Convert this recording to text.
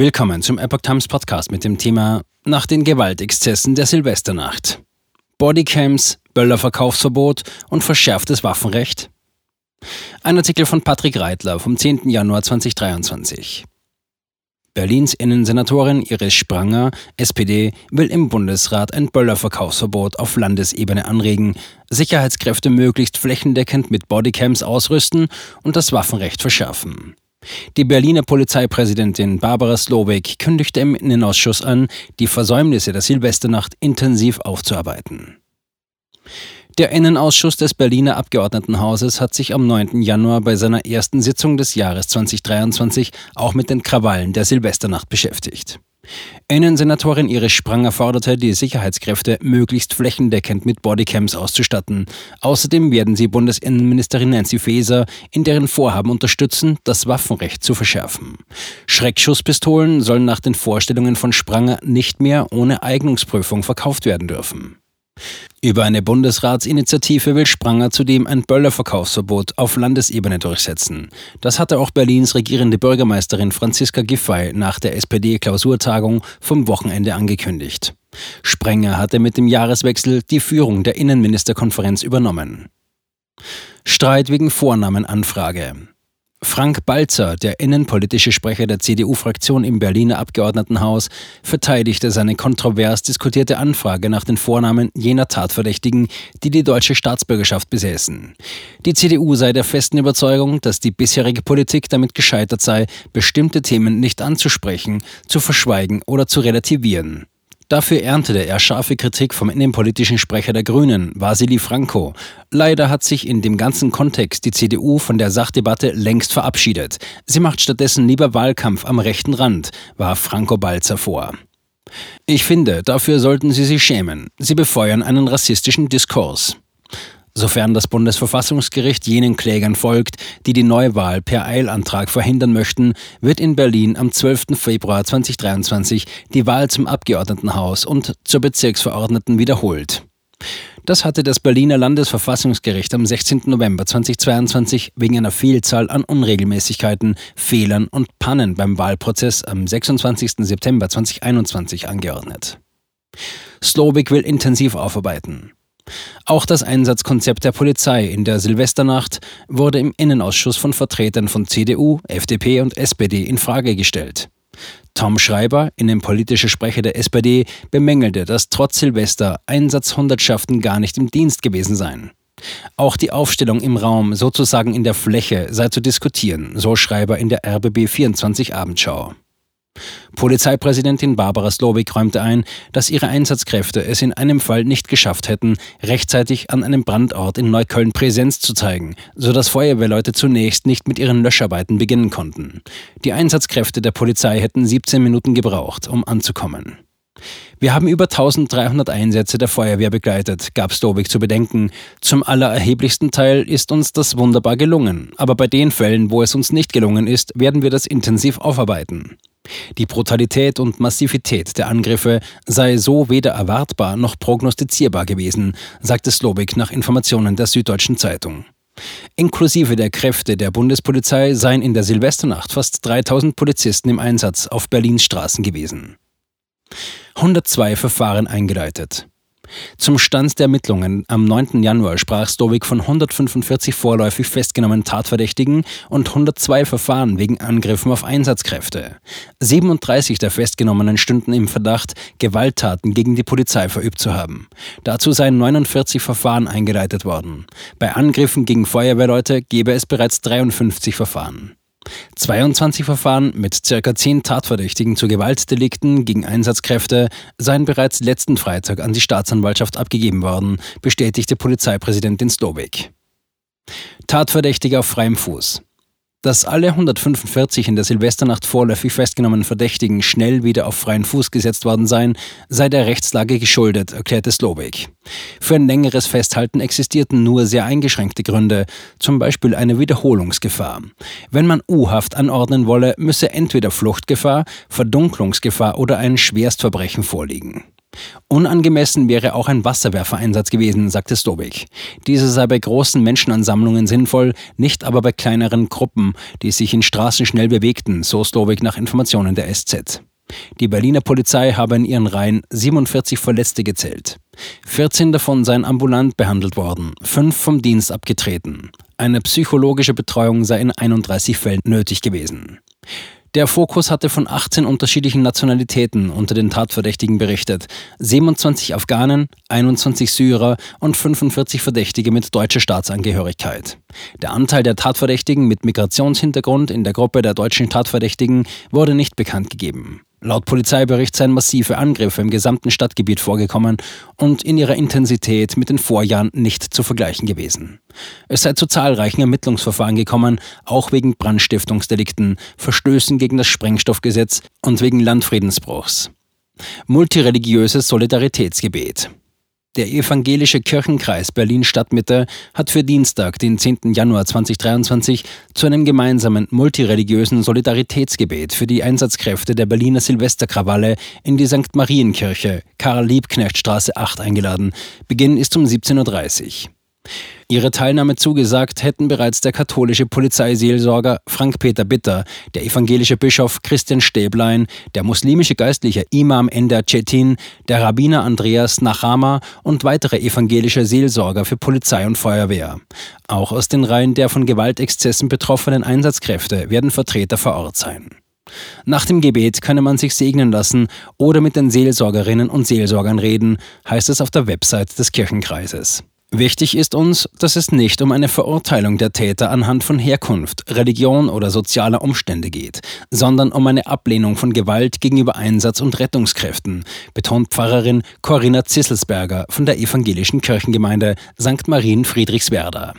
Willkommen zum Epoch Times Podcast mit dem Thema Nach den Gewaltexzessen der Silvesternacht. Bodycams, Böllerverkaufsverbot und verschärftes Waffenrecht? Ein Artikel von Patrick Reitler vom 10. Januar 2023. Berlins Innensenatorin Iris Spranger, SPD, will im Bundesrat ein Böllerverkaufsverbot auf Landesebene anregen, Sicherheitskräfte möglichst flächendeckend mit Bodycams ausrüsten und das Waffenrecht verschärfen. Die Berliner Polizeipräsidentin Barbara Slowik kündigte im Innenausschuss an, die Versäumnisse der Silvesternacht intensiv aufzuarbeiten. Der Innenausschuss des Berliner Abgeordnetenhauses hat sich am 9. Januar bei seiner ersten Sitzung des Jahres 2023 auch mit den Krawallen der Silvesternacht beschäftigt. Innensenatorin Iris Spranger forderte, die Sicherheitskräfte möglichst flächendeckend mit Bodycams auszustatten. Außerdem werden sie Bundesinnenministerin Nancy Faeser in deren Vorhaben unterstützen, das Waffenrecht zu verschärfen. Schreckschusspistolen sollen nach den Vorstellungen von Spranger nicht mehr ohne Eignungsprüfung verkauft werden dürfen. Über eine Bundesratsinitiative will Spranger zudem ein Böllerverkaufsverbot auf Landesebene durchsetzen. Das hatte auch Berlins regierende Bürgermeisterin Franziska Giffey nach der SPD-Klausurtagung vom Wochenende angekündigt. Sprenger hatte mit dem Jahreswechsel die Führung der Innenministerkonferenz übernommen. Streit wegen Vornamenanfrage. Frank Balzer, der innenpolitische Sprecher der CDU-Fraktion im Berliner Abgeordnetenhaus, verteidigte seine kontrovers diskutierte Anfrage nach den Vornamen jener Tatverdächtigen, die die deutsche Staatsbürgerschaft besäßen. Die CDU sei der festen Überzeugung, dass die bisherige Politik damit gescheitert sei, bestimmte Themen nicht anzusprechen, zu verschweigen oder zu relativieren. Dafür erntete er scharfe Kritik vom innenpolitischen Sprecher der Grünen, Vasili Franco. Leider hat sich in dem ganzen Kontext die CDU von der Sachdebatte längst verabschiedet. Sie macht stattdessen lieber Wahlkampf am rechten Rand, warf Franco Balzer vor. Ich finde, dafür sollten Sie sich schämen. Sie befeuern einen rassistischen Diskurs. Sofern das Bundesverfassungsgericht jenen Klägern folgt, die die Neuwahl per Eilantrag verhindern möchten, wird in Berlin am 12. Februar 2023 die Wahl zum Abgeordnetenhaus und zur Bezirksverordneten wiederholt. Das hatte das Berliner Landesverfassungsgericht am 16. November 2022 wegen einer Vielzahl an Unregelmäßigkeiten, Fehlern und Pannen beim Wahlprozess am 26. September 2021 angeordnet. Slowik will intensiv aufarbeiten. Auch das Einsatzkonzept der Polizei in der Silvesternacht wurde im Innenausschuss von Vertretern von CDU, FDP und SPD in Frage gestellt. Tom Schreiber, innenpolitischer Sprecher der SPD, bemängelte, dass trotz Silvester Einsatzhundertschaften gar nicht im Dienst gewesen seien. Auch die Aufstellung im Raum, sozusagen in der Fläche, sei zu diskutieren, so Schreiber in der RBB 24 Abendschau. Polizeipräsidentin Barbara Slowik räumte ein, dass ihre Einsatzkräfte es in einem Fall nicht geschafft hätten, rechtzeitig an einem Brandort in Neukölln Präsenz zu zeigen, sodass Feuerwehrleute zunächst nicht mit ihren Löscharbeiten beginnen konnten. Die Einsatzkräfte der Polizei hätten 17 Minuten gebraucht, um anzukommen. Wir haben über 1300 Einsätze der Feuerwehr begleitet, gab Stowik zu bedenken. Zum allererheblichsten Teil ist uns das wunderbar gelungen. Aber bei den Fällen, wo es uns nicht gelungen ist, werden wir das intensiv aufarbeiten. Die Brutalität und Massivität der Angriffe sei so weder erwartbar noch prognostizierbar gewesen, sagte Slowik nach Informationen der Süddeutschen Zeitung. Inklusive der Kräfte der Bundespolizei seien in der Silvesternacht fast 3000 Polizisten im Einsatz auf Berlins Straßen gewesen. 102 Verfahren eingeleitet. Zum Stand der Ermittlungen am 9. Januar sprach Stowik von 145 vorläufig festgenommenen Tatverdächtigen und 102 Verfahren wegen Angriffen auf Einsatzkräfte. 37 der Festgenommenen stünden im Verdacht, Gewalttaten gegen die Polizei verübt zu haben. Dazu seien 49 Verfahren eingeleitet worden. Bei Angriffen gegen Feuerwehrleute gebe es bereits 53 Verfahren. 22 Verfahren mit ca. 10 Tatverdächtigen zu Gewaltdelikten gegen Einsatzkräfte seien bereits letzten Freitag an die Staatsanwaltschaft abgegeben worden, bestätigte Polizeipräsidentin Slowik. Tatverdächtige auf freiem Fuß. Dass alle 145 in der Silvesternacht vorläufig festgenommenen Verdächtigen schnell wieder auf freien Fuß gesetzt worden seien, sei der Rechtslage geschuldet, erklärte Slowik. Für ein längeres Festhalten existierten nur sehr eingeschränkte Gründe, zum Beispiel eine Wiederholungsgefahr. Wenn man U-Haft anordnen wolle, müsse entweder Fluchtgefahr, Verdunklungsgefahr oder ein Schwerstverbrechen vorliegen. Unangemessen wäre auch ein Wasserwerfereinsatz gewesen, sagte Stobik. Diese sei bei großen Menschenansammlungen sinnvoll, nicht aber bei kleineren Gruppen, die sich in Straßen schnell bewegten, so Stobik nach Informationen der SZ. Die Berliner Polizei habe in ihren Reihen 47 Verletzte gezählt. 14 davon seien ambulant behandelt worden, fünf vom Dienst abgetreten. Eine psychologische Betreuung sei in 31 Fällen nötig gewesen. Der Fokus hatte von 18 unterschiedlichen Nationalitäten unter den Tatverdächtigen berichtet. 27 Afghanen, 21 Syrer und 45 Verdächtige mit deutscher Staatsangehörigkeit. Der Anteil der Tatverdächtigen mit Migrationshintergrund in der Gruppe der deutschen Tatverdächtigen wurde nicht bekannt gegeben. Laut Polizeibericht seien massive Angriffe im gesamten Stadtgebiet vorgekommen und in ihrer Intensität mit den Vorjahren nicht zu vergleichen gewesen. Es sei zu zahlreichen Ermittlungsverfahren gekommen, auch wegen Brandstiftungsdelikten, Verstößen gegen das Sprengstoffgesetz und wegen Landfriedensbruchs. Multireligiöses Solidaritätsgebet. Der evangelische Kirchenkreis Berlin Stadtmitte hat für Dienstag, den 10. Januar 2023, zu einem gemeinsamen multireligiösen Solidaritätsgebet für die Einsatzkräfte der Berliner Silvesterkrawalle in die St. Marienkirche, Karl-Liebknecht-Straße 8 eingeladen. Beginn ist um 17.30 Uhr. Ihre Teilnahme zugesagt hätten bereits der katholische Polizeiseelsorger Frank-Peter Bitter, der evangelische Bischof Christian Stäblein, der muslimische geistliche Imam Ender Cetin, der Rabbiner Andreas Nachama und weitere evangelische Seelsorger für Polizei und Feuerwehr. Auch aus den Reihen der von Gewaltexzessen betroffenen Einsatzkräfte werden Vertreter vor Ort sein. Nach dem Gebet könne man sich segnen lassen oder mit den Seelsorgerinnen und Seelsorgern reden, heißt es auf der Website des Kirchenkreises. Wichtig ist uns, dass es nicht um eine Verurteilung der Täter anhand von Herkunft, Religion oder sozialer Umstände geht, sondern um eine Ablehnung von Gewalt gegenüber Einsatz- und Rettungskräften, betont Pfarrerin Corinna Zisselsberger von der evangelischen Kirchengemeinde St. Marien Friedrichswerder.